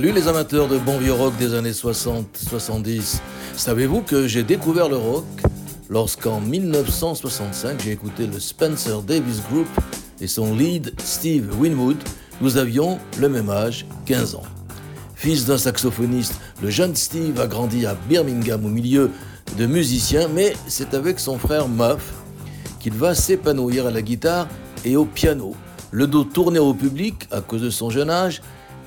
Salut les amateurs de bon vieux rock des années 60-70. Savez-vous que j'ai découvert le rock lorsqu'en 1965 j'ai écouté le Spencer Davis Group et son lead Steve Winwood. Nous avions le même âge, 15 ans. Fils d'un saxophoniste, le jeune Steve a grandi à Birmingham au milieu de musiciens, mais c'est avec son frère Muff qu'il va s'épanouir à la guitare et au piano. Le dos tourné au public à cause de son jeune âge,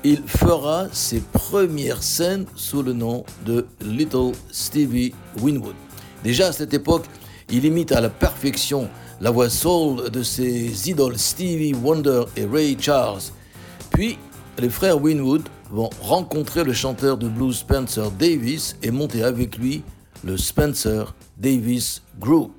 il fera ses premières scènes sous le nom de Little Stevie Winwood. Déjà à cette époque, il imite à la perfection la voix soul de ses idoles Stevie Wonder et Ray Charles. Puis, les frères Winwood vont rencontrer le chanteur de blues Spencer Davis et monter avec lui le Spencer Davis Group.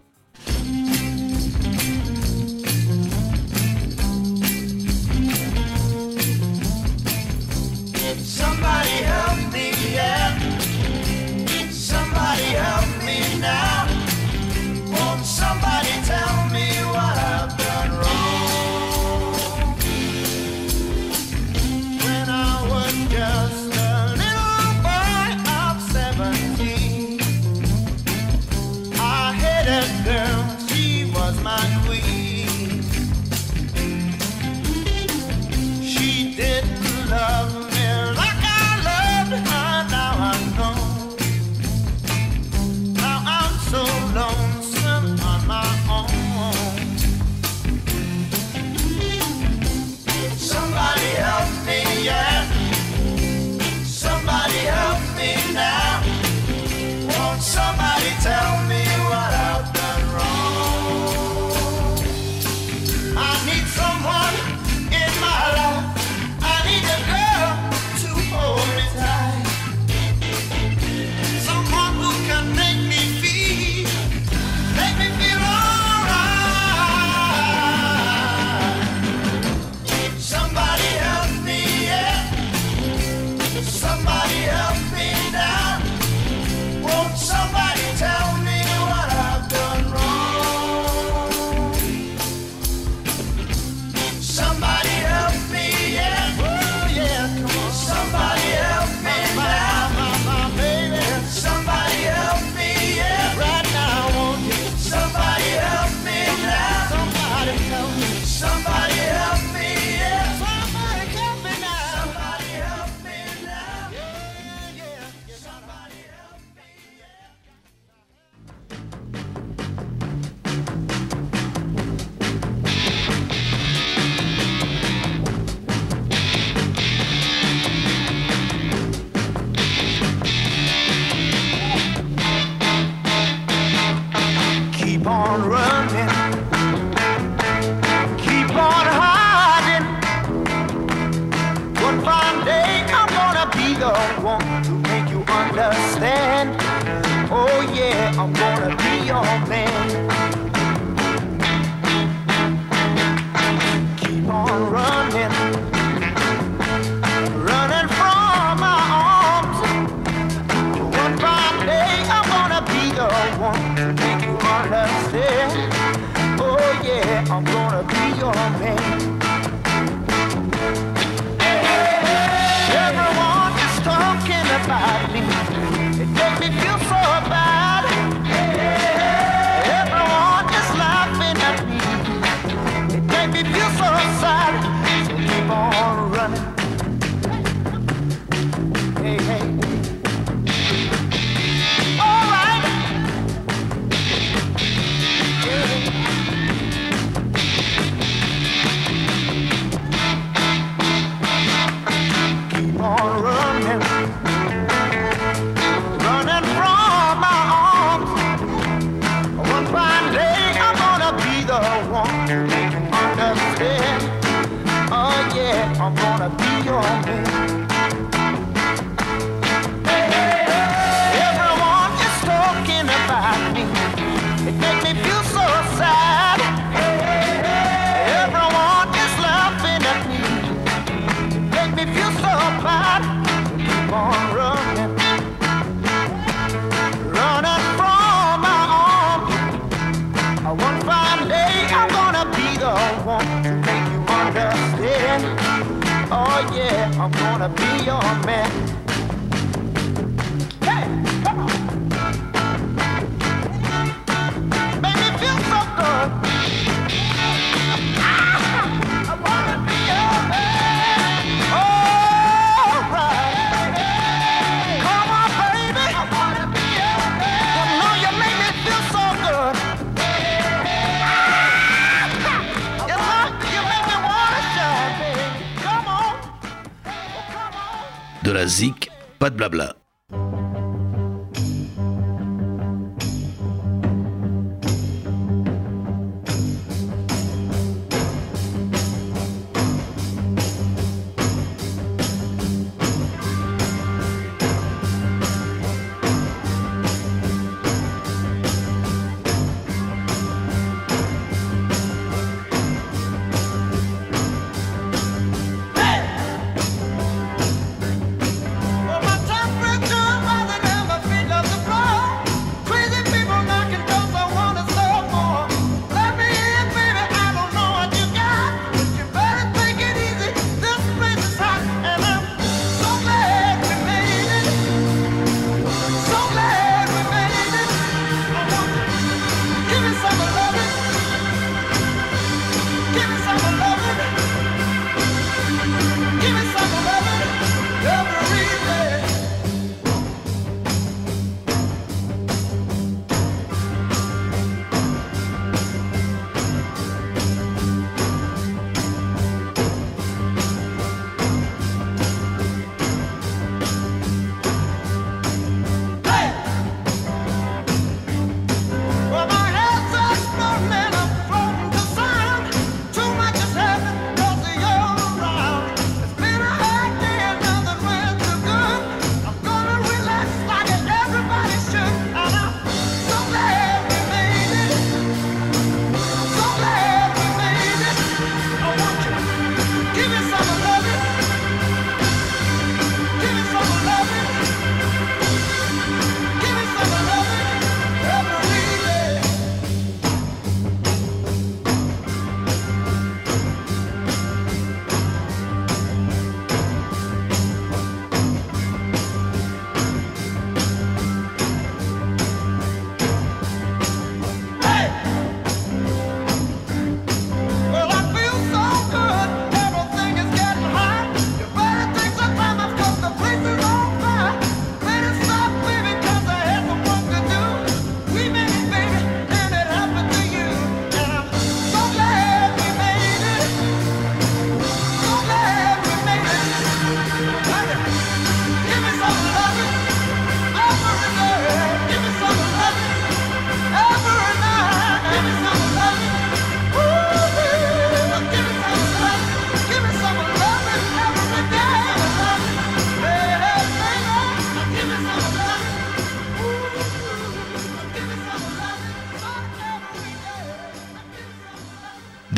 pas de blabla.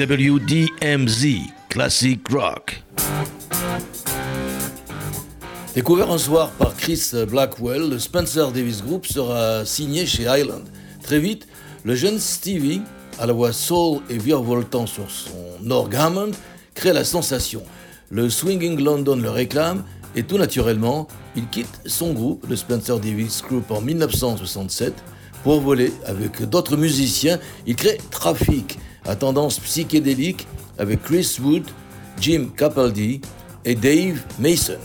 WDMZ Classic Rock. Découvert un soir par Chris Blackwell, le Spencer Davis Group sera signé chez Island. Très vite, le jeune Stevie, à la voix soul et virevoltant sur son orgue Hammond, crée la sensation. Le Swinging London le réclame et tout naturellement, il quitte son groupe, le Spencer Davis Group, en 1967 pour voler avec d'autres musiciens. Il crée Traffic, à tendance psychédélique avec Chris Wood, Jim Capaldi et Dave Mason.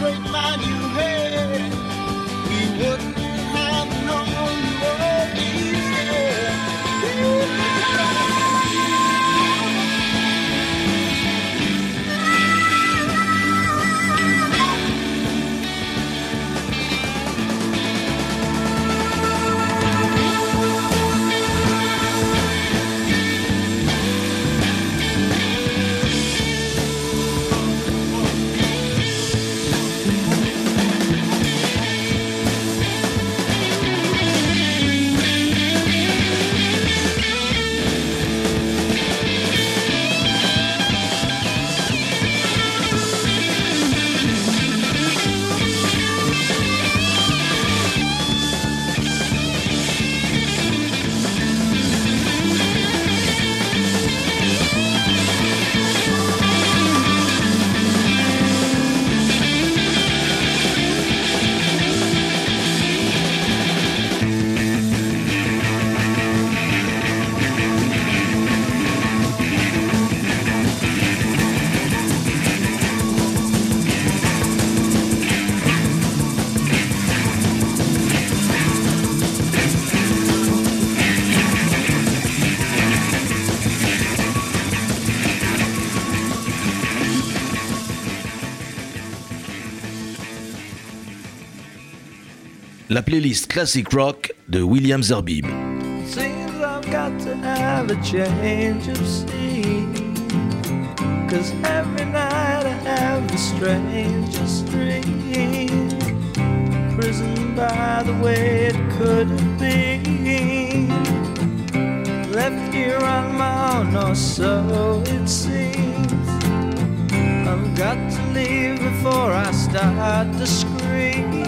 Straight line you had. We wouldn't playlist Classic Rock de William Zerbib. Seems I've got to have a change of scene. Cause every night I have the strangest dream. Prison by the way it could been. Left here on my own, or so it seems. I've got to leave before I start to scream.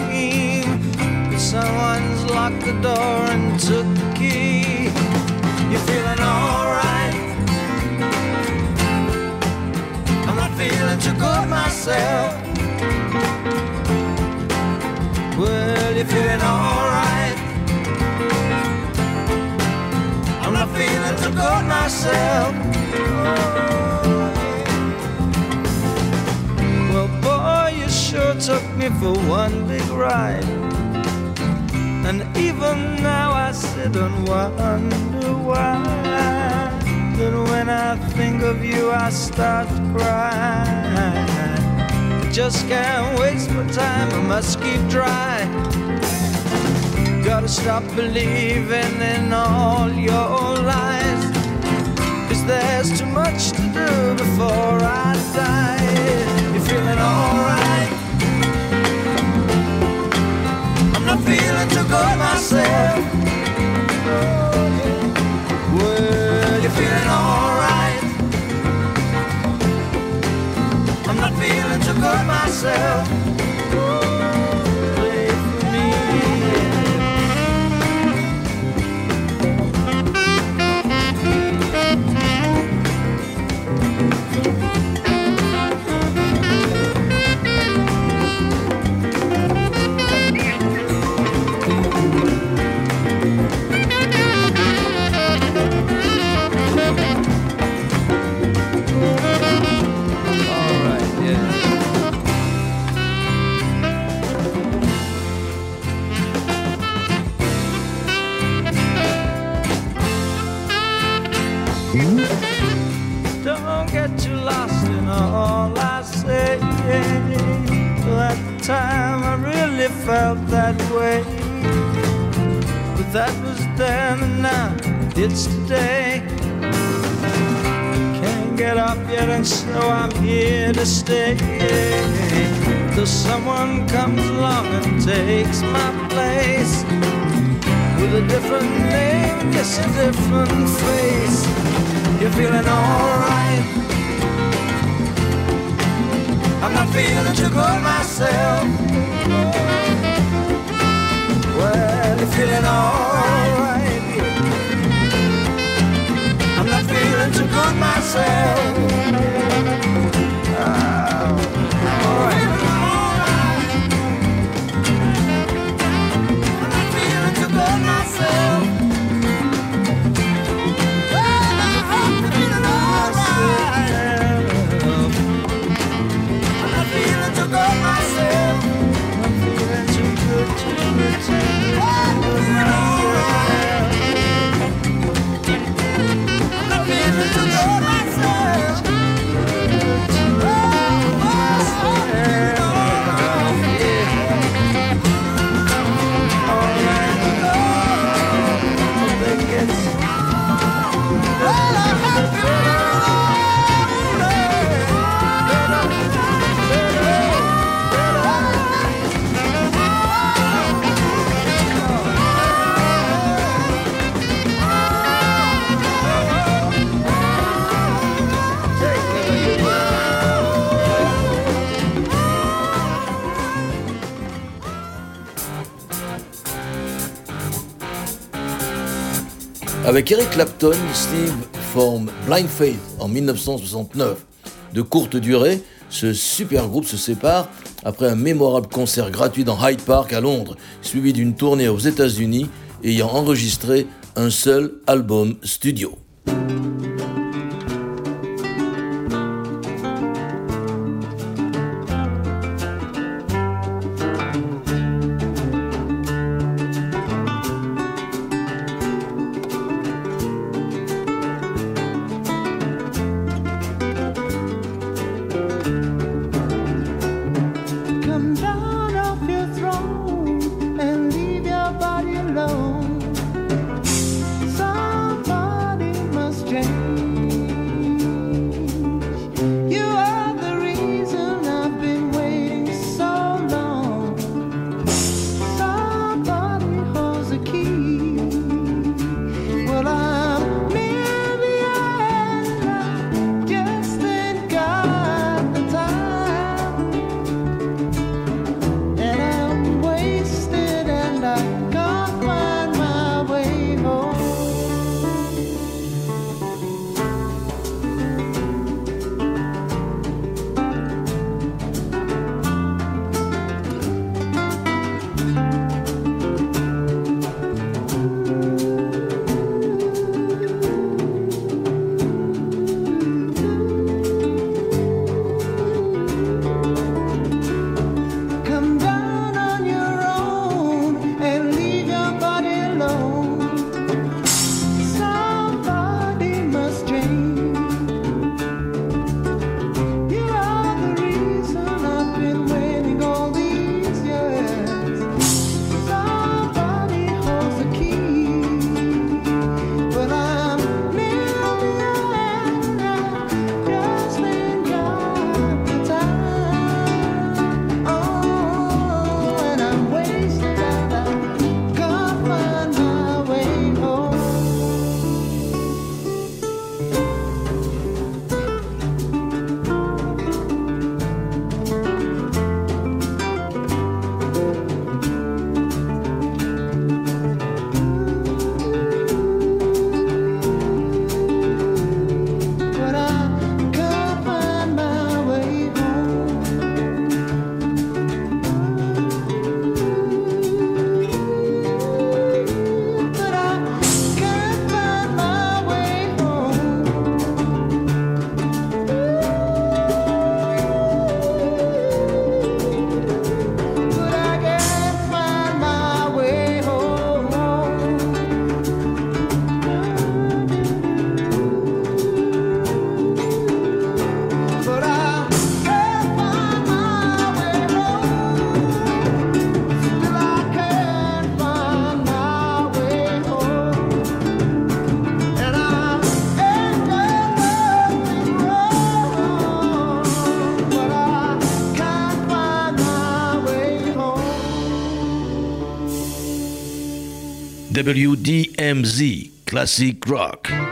Someone's locked the door and took the key. You're feeling alright. I'm not feeling too good myself. Well, you're feeling alright. I'm not feeling too good myself. Oh, well, boy, you sure took me for one big ride. And even now I sit and wonder why. That when I think of you, I start to cry. I just can't waste my time, I must keep dry. Gotta stop believing in all your lies. Cause there's too much to do before I die. You're feeling alright. I'm not feeling good myself. Well, you're feeling alright. I'm not feeling too good myself. So I'm here to stay. Till someone comes along and takes my place. With a different name, yes, a different face. You're feeling alright. I'm not feeling too good myself. Well, you're feeling alright. I'm not feeling too good myself. Avec Eric Clapton, Steve forme Blind Faith en 1969. De courte durée, ce super groupe se sépare après un mémorable concert gratuit dans Hyde Park à Londres, suivi d'une tournée aux États-Unis ayant enregistré un seul album studio. WDMZ Classic Rock.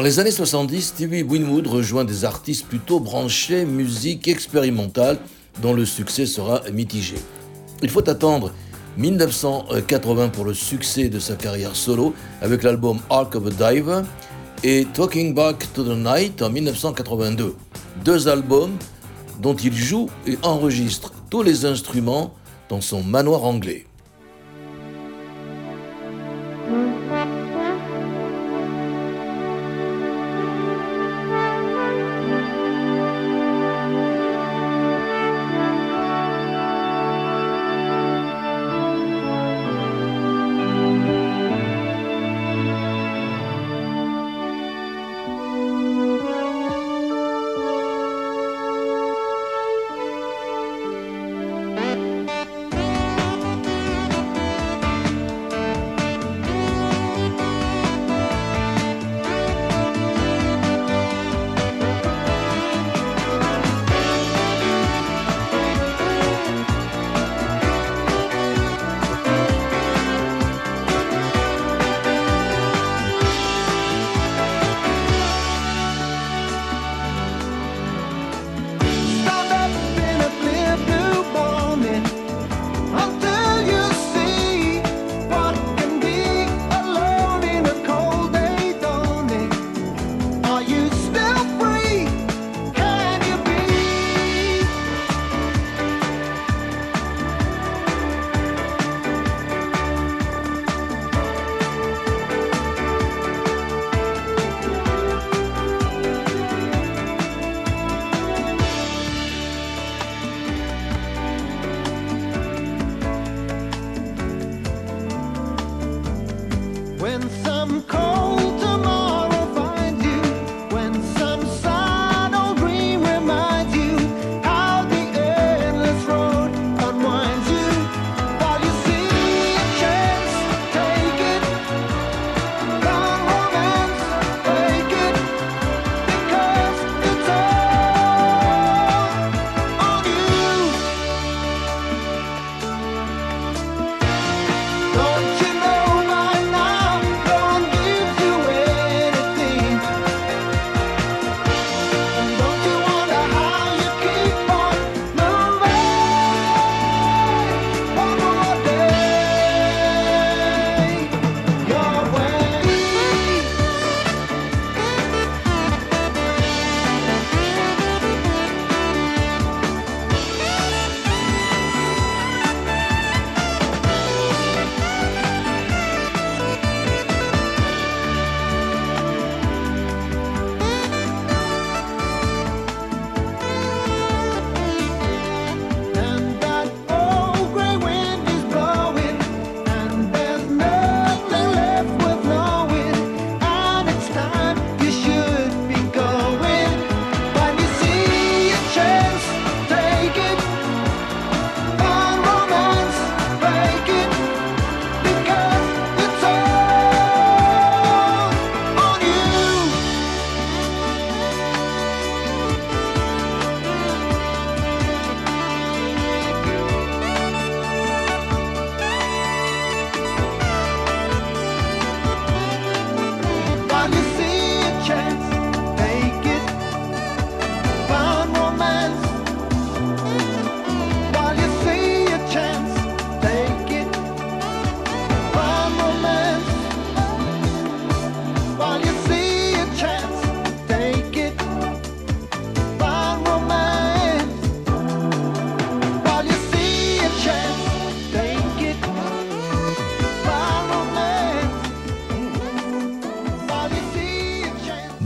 Dans les années 70, Stevie Winwood rejoint des artistes plutôt branchés musique expérimentale dont le succès sera mitigé. Il faut attendre 1980 pour le succès de sa carrière solo avec l'album Ark of a Diver et Talking Back to the Night en 1982. Deux albums dont il joue et enregistre tous les instruments dans son manoir anglais.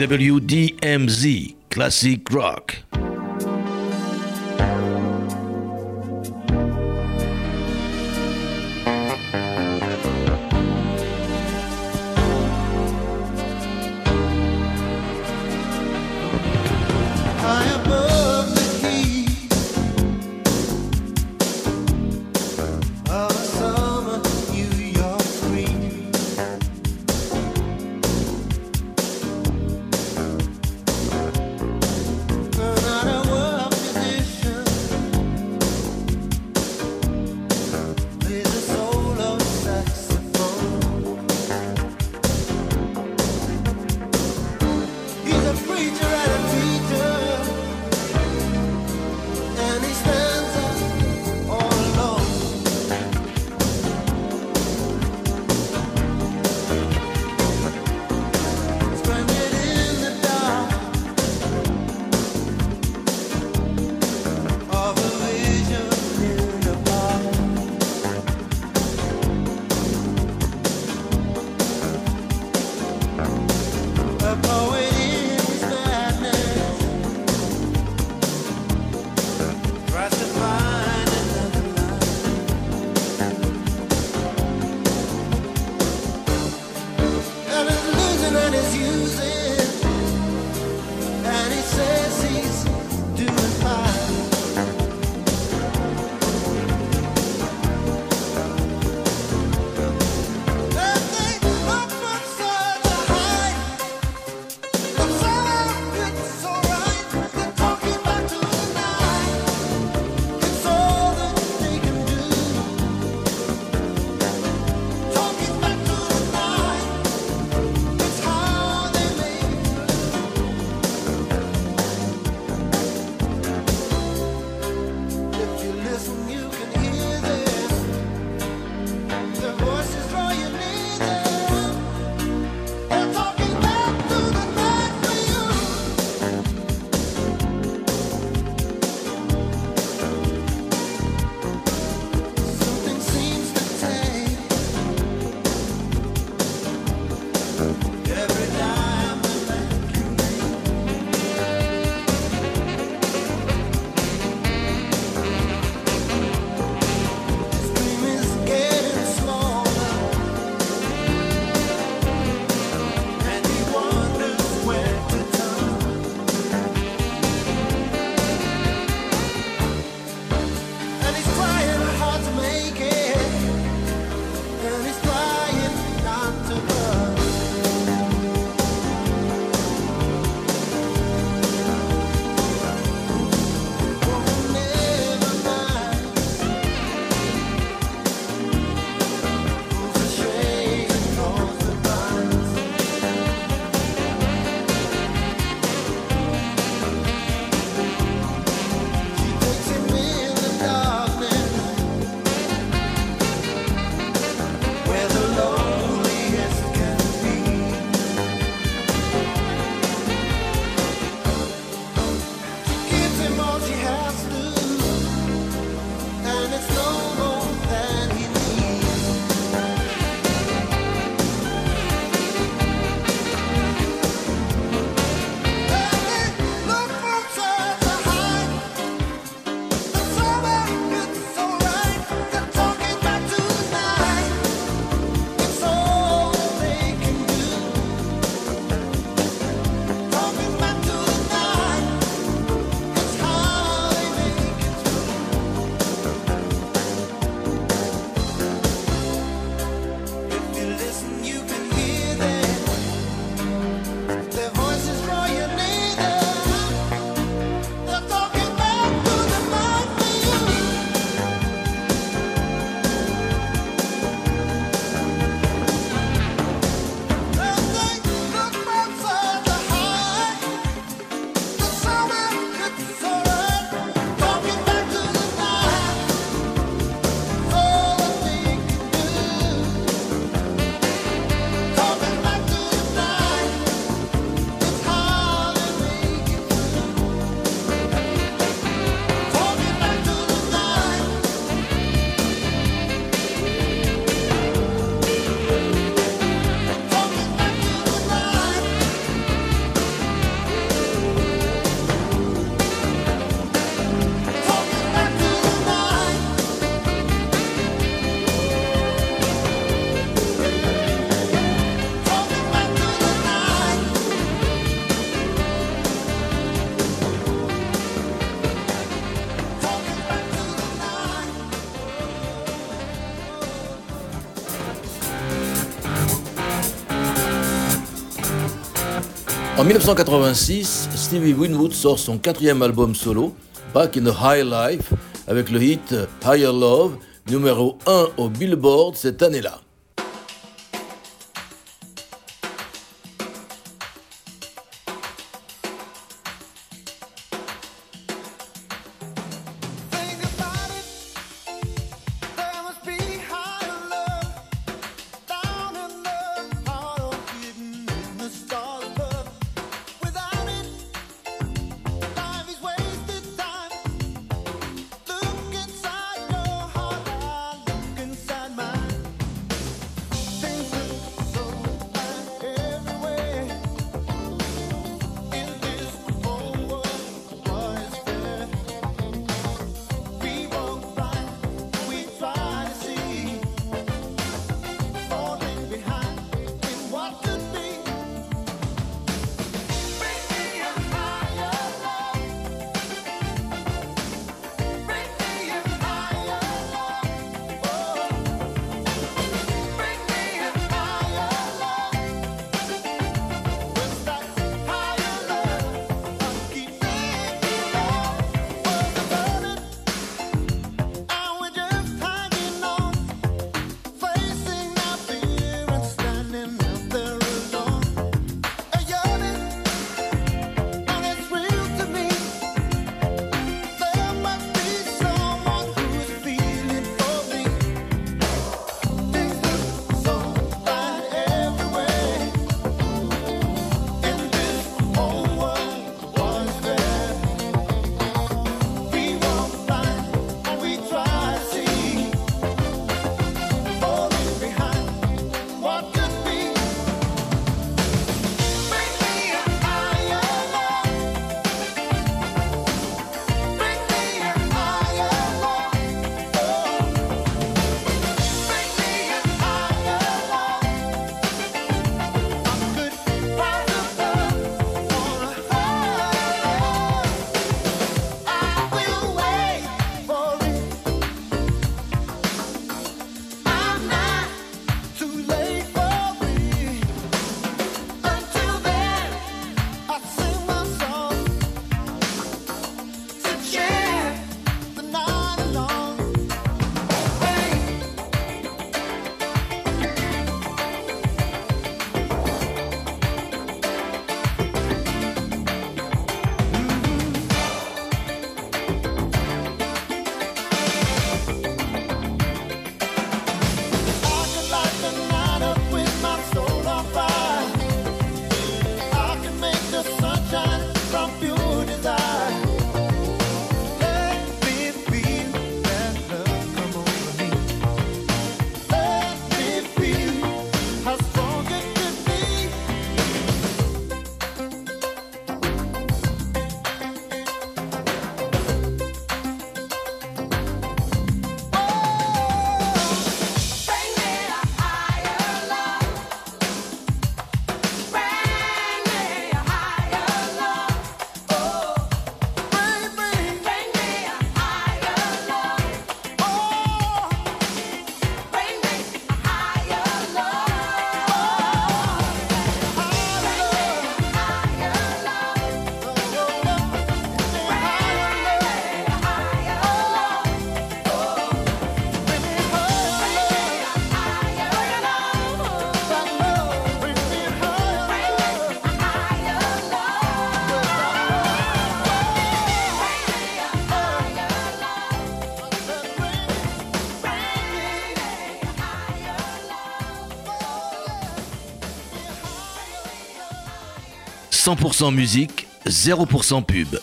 WDMZ Classic Rock. En 1986, Stevie Winwood sort son quatrième album solo, Back in the High Life, avec le hit Higher Love, numéro 1 au Billboard cette année-là. 100% musique, 0% pub.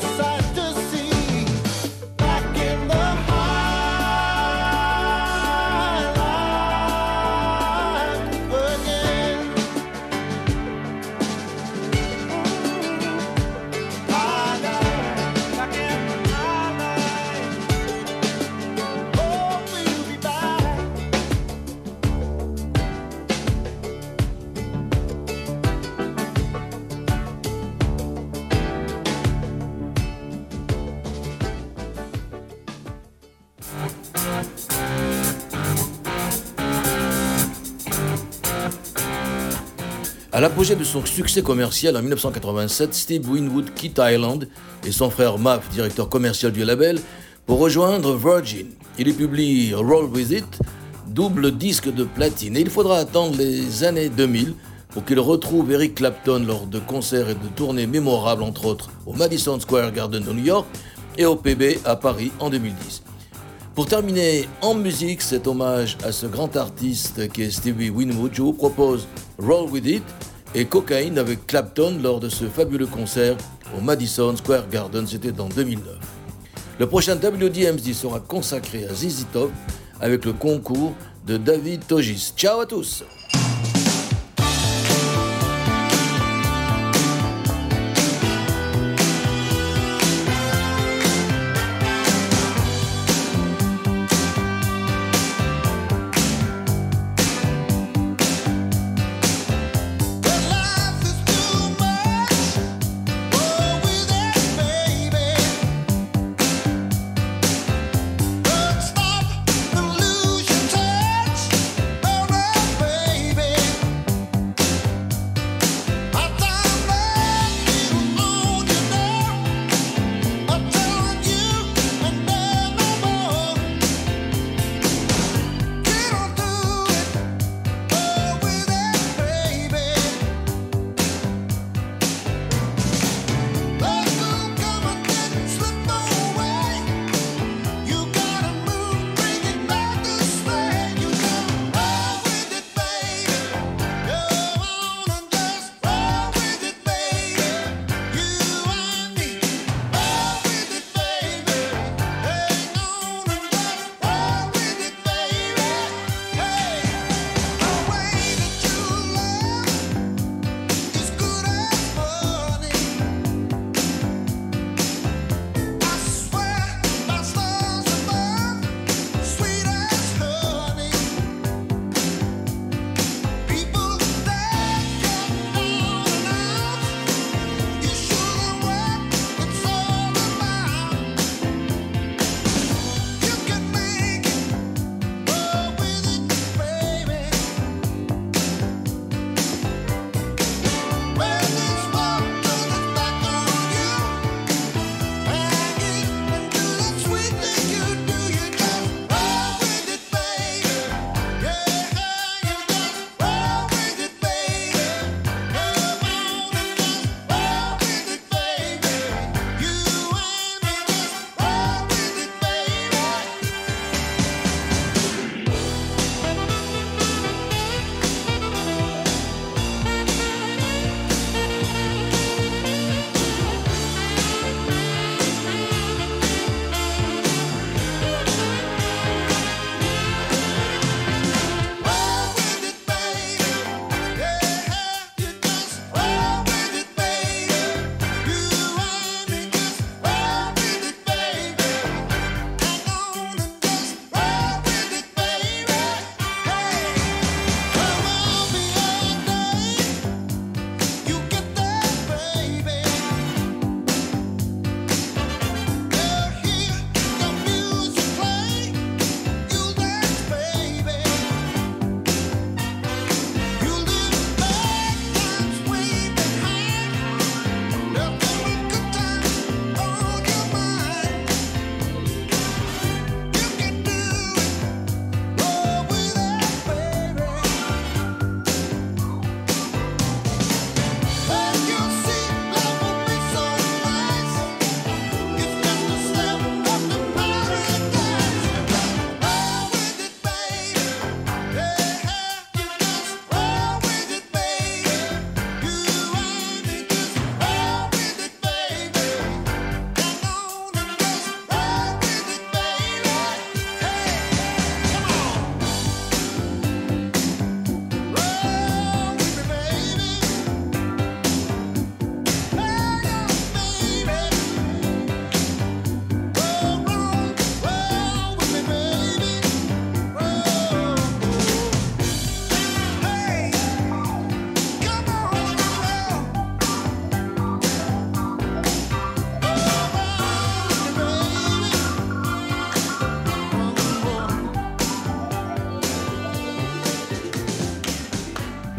side. L'apogée de son succès commercial en 1987, Steve Winwood quitte Island et son frère Mav, directeur commercial du label, pour rejoindre Virgin. Il y publie Roll With It, double disque de platine, et il faudra attendre les années 2000 pour qu'il retrouve Eric Clapton lors de concerts et de tournées mémorables, entre autres au Madison Square Garden de New York et au PB à Paris en 2010. Pour terminer en musique cet hommage à ce grand artiste qui est Stevie Winwood, je vous propose Roll With It et Cocaine avec Clapton lors de ce fabuleux concert au Madison Square Garden, c'était en 2009. Le prochain WDMZ sera consacré à ZZ Top avec le concours de David Togis. Ciao à tous